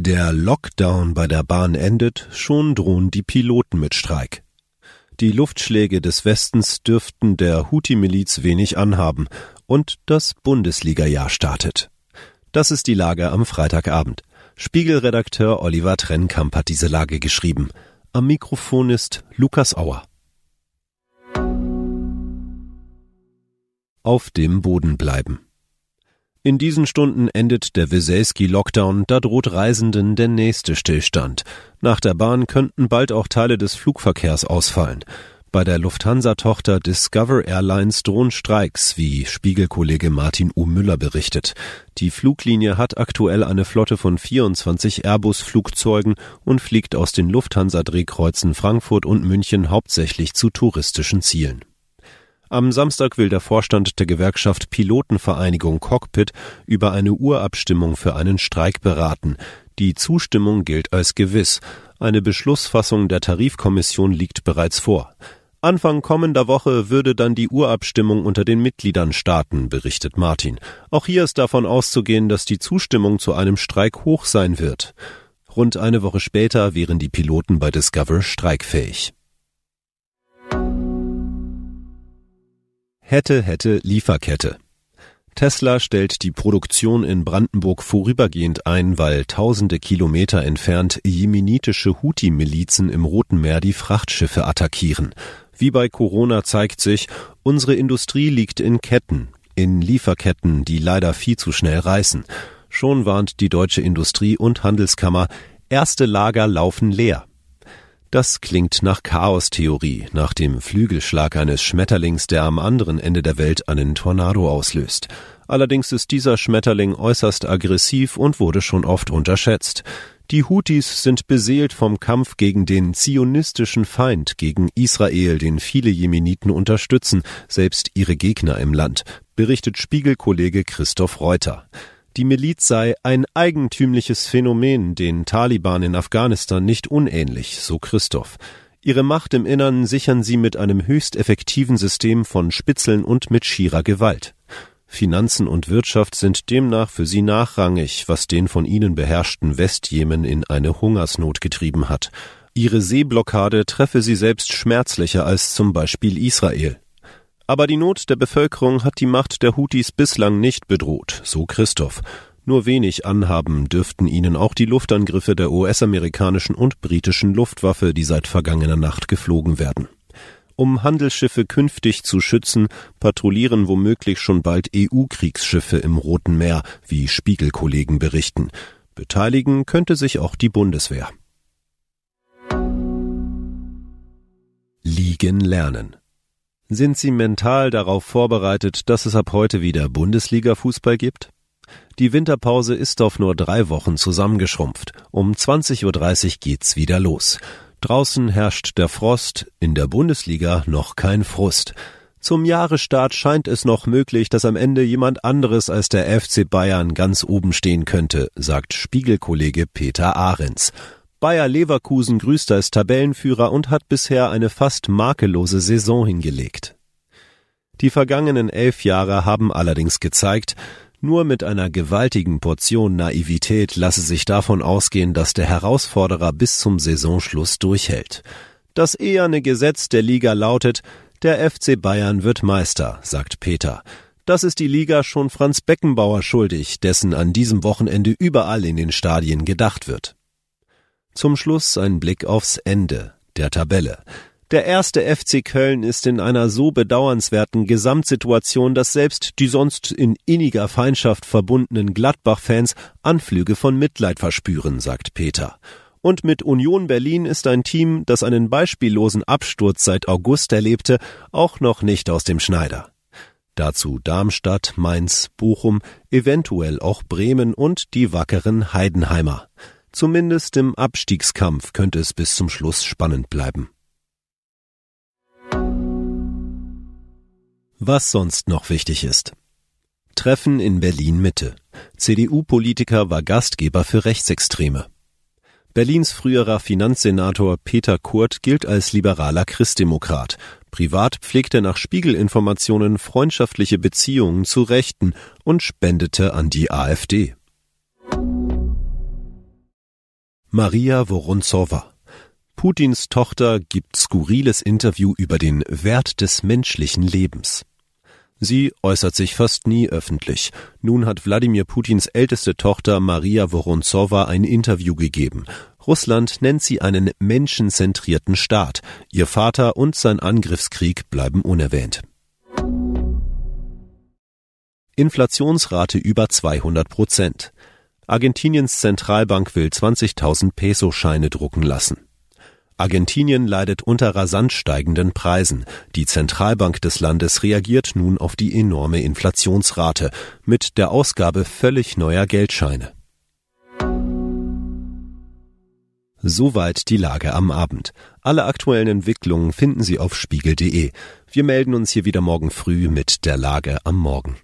Der Lockdown bei der Bahn endet, schon drohen die Piloten mit Streik. Die Luftschläge des Westens dürften der Houthi-Miliz wenig anhaben und das Bundesliga-Jahr startet. Das ist die Lage am Freitagabend. Spiegelredakteur Oliver Trennkamp hat diese Lage geschrieben. Am Mikrofon ist Lukas Auer. Auf dem Boden bleiben. In diesen Stunden endet der Weselski-Lockdown, da droht Reisenden der nächste Stillstand. Nach der Bahn könnten bald auch Teile des Flugverkehrs ausfallen. Bei der Lufthansa-Tochter Discover Airlines drohen Streiks, wie Spiegelkollege Martin U. Müller berichtet. Die Fluglinie hat aktuell eine Flotte von 24 Airbus-Flugzeugen und fliegt aus den Lufthansa-Drehkreuzen Frankfurt und München hauptsächlich zu touristischen Zielen. Am Samstag will der Vorstand der Gewerkschaft Pilotenvereinigung Cockpit über eine Urabstimmung für einen Streik beraten. Die Zustimmung gilt als gewiss. Eine Beschlussfassung der Tarifkommission liegt bereits vor. Anfang kommender Woche würde dann die Urabstimmung unter den Mitgliedern starten, berichtet Martin. Auch hier ist davon auszugehen, dass die Zustimmung zu einem Streik hoch sein wird. Rund eine Woche später wären die Piloten bei Discover streikfähig. Hätte, hätte, Lieferkette. Tesla stellt die Produktion in Brandenburg vorübergehend ein, weil tausende Kilometer entfernt jemenitische Houthi-Milizen im Roten Meer die Frachtschiffe attackieren. Wie bei Corona zeigt sich, unsere Industrie liegt in Ketten, in Lieferketten, die leider viel zu schnell reißen. Schon warnt die deutsche Industrie- und Handelskammer, erste Lager laufen leer. Das klingt nach Chaostheorie, nach dem Flügelschlag eines Schmetterlings, der am anderen Ende der Welt einen Tornado auslöst. Allerdings ist dieser Schmetterling äußerst aggressiv und wurde schon oft unterschätzt. Die Houthis sind beseelt vom Kampf gegen den zionistischen Feind, gegen Israel, den viele Jemeniten unterstützen, selbst ihre Gegner im Land, berichtet Spiegelkollege Christoph Reuter. Die Miliz sei ein eigentümliches Phänomen, den Taliban in Afghanistan nicht unähnlich, so Christoph. Ihre Macht im Innern sichern sie mit einem höchst effektiven System von Spitzeln und mit schierer Gewalt. Finanzen und Wirtschaft sind demnach für sie nachrangig, was den von ihnen beherrschten Westjemen in eine Hungersnot getrieben hat. Ihre Seeblockade treffe sie selbst schmerzlicher als zum Beispiel Israel. Aber die Not der Bevölkerung hat die Macht der Houthis bislang nicht bedroht, so Christoph. Nur wenig anhaben dürften ihnen auch die Luftangriffe der US-amerikanischen und britischen Luftwaffe, die seit vergangener Nacht geflogen werden. Um Handelsschiffe künftig zu schützen, patrouillieren womöglich schon bald EU-Kriegsschiffe im Roten Meer, wie Spiegelkollegen berichten. Beteiligen könnte sich auch die Bundeswehr. Liegen lernen. Sind Sie mental darauf vorbereitet, dass es ab heute wieder Bundesliga-Fußball gibt? Die Winterpause ist auf nur drei Wochen zusammengeschrumpft. Um 20.30 Uhr geht's wieder los. Draußen herrscht der Frost, in der Bundesliga noch kein Frust. Zum Jahresstart scheint es noch möglich, dass am Ende jemand anderes als der FC Bayern ganz oben stehen könnte, sagt Spiegelkollege Peter Ahrens. Bayer Leverkusen grüßt als Tabellenführer und hat bisher eine fast makellose Saison hingelegt. Die vergangenen elf Jahre haben allerdings gezeigt, nur mit einer gewaltigen Portion Naivität lasse sich davon ausgehen, dass der Herausforderer bis zum Saisonschluss durchhält. Das eherne Gesetz der Liga lautet, der FC Bayern wird Meister, sagt Peter. Das ist die Liga schon Franz Beckenbauer schuldig, dessen an diesem Wochenende überall in den Stadien gedacht wird. Zum Schluss ein Blick aufs Ende der Tabelle. Der erste FC Köln ist in einer so bedauernswerten Gesamtsituation, dass selbst die sonst in inniger Feindschaft verbundenen Gladbach-Fans Anflüge von Mitleid verspüren, sagt Peter. Und mit Union Berlin ist ein Team, das einen beispiellosen Absturz seit August erlebte, auch noch nicht aus dem Schneider. Dazu Darmstadt, Mainz, Bochum, eventuell auch Bremen und die wackeren Heidenheimer. Zumindest im Abstiegskampf könnte es bis zum Schluss spannend bleiben. Was sonst noch wichtig ist. Treffen in Berlin Mitte. CDU-Politiker war Gastgeber für Rechtsextreme. Berlins früherer Finanzsenator Peter Kurt gilt als liberaler Christdemokrat. Privat pflegte nach Spiegelinformationen freundschaftliche Beziehungen zu Rechten und spendete an die AfD. Maria Woronzowa. Putins Tochter gibt skurriles Interview über den Wert des menschlichen Lebens. Sie äußert sich fast nie öffentlich. Nun hat Wladimir Putins älteste Tochter Maria Woronzowa ein Interview gegeben. Russland nennt sie einen menschenzentrierten Staat. Ihr Vater und sein Angriffskrieg bleiben unerwähnt. Inflationsrate über 200 Prozent. Argentiniens Zentralbank will 20.000 Peso-Scheine drucken lassen. Argentinien leidet unter rasant steigenden Preisen. Die Zentralbank des Landes reagiert nun auf die enorme Inflationsrate mit der Ausgabe völlig neuer Geldscheine. Soweit die Lage am Abend. Alle aktuellen Entwicklungen finden Sie auf spiegel.de. Wir melden uns hier wieder morgen früh mit der Lage am Morgen.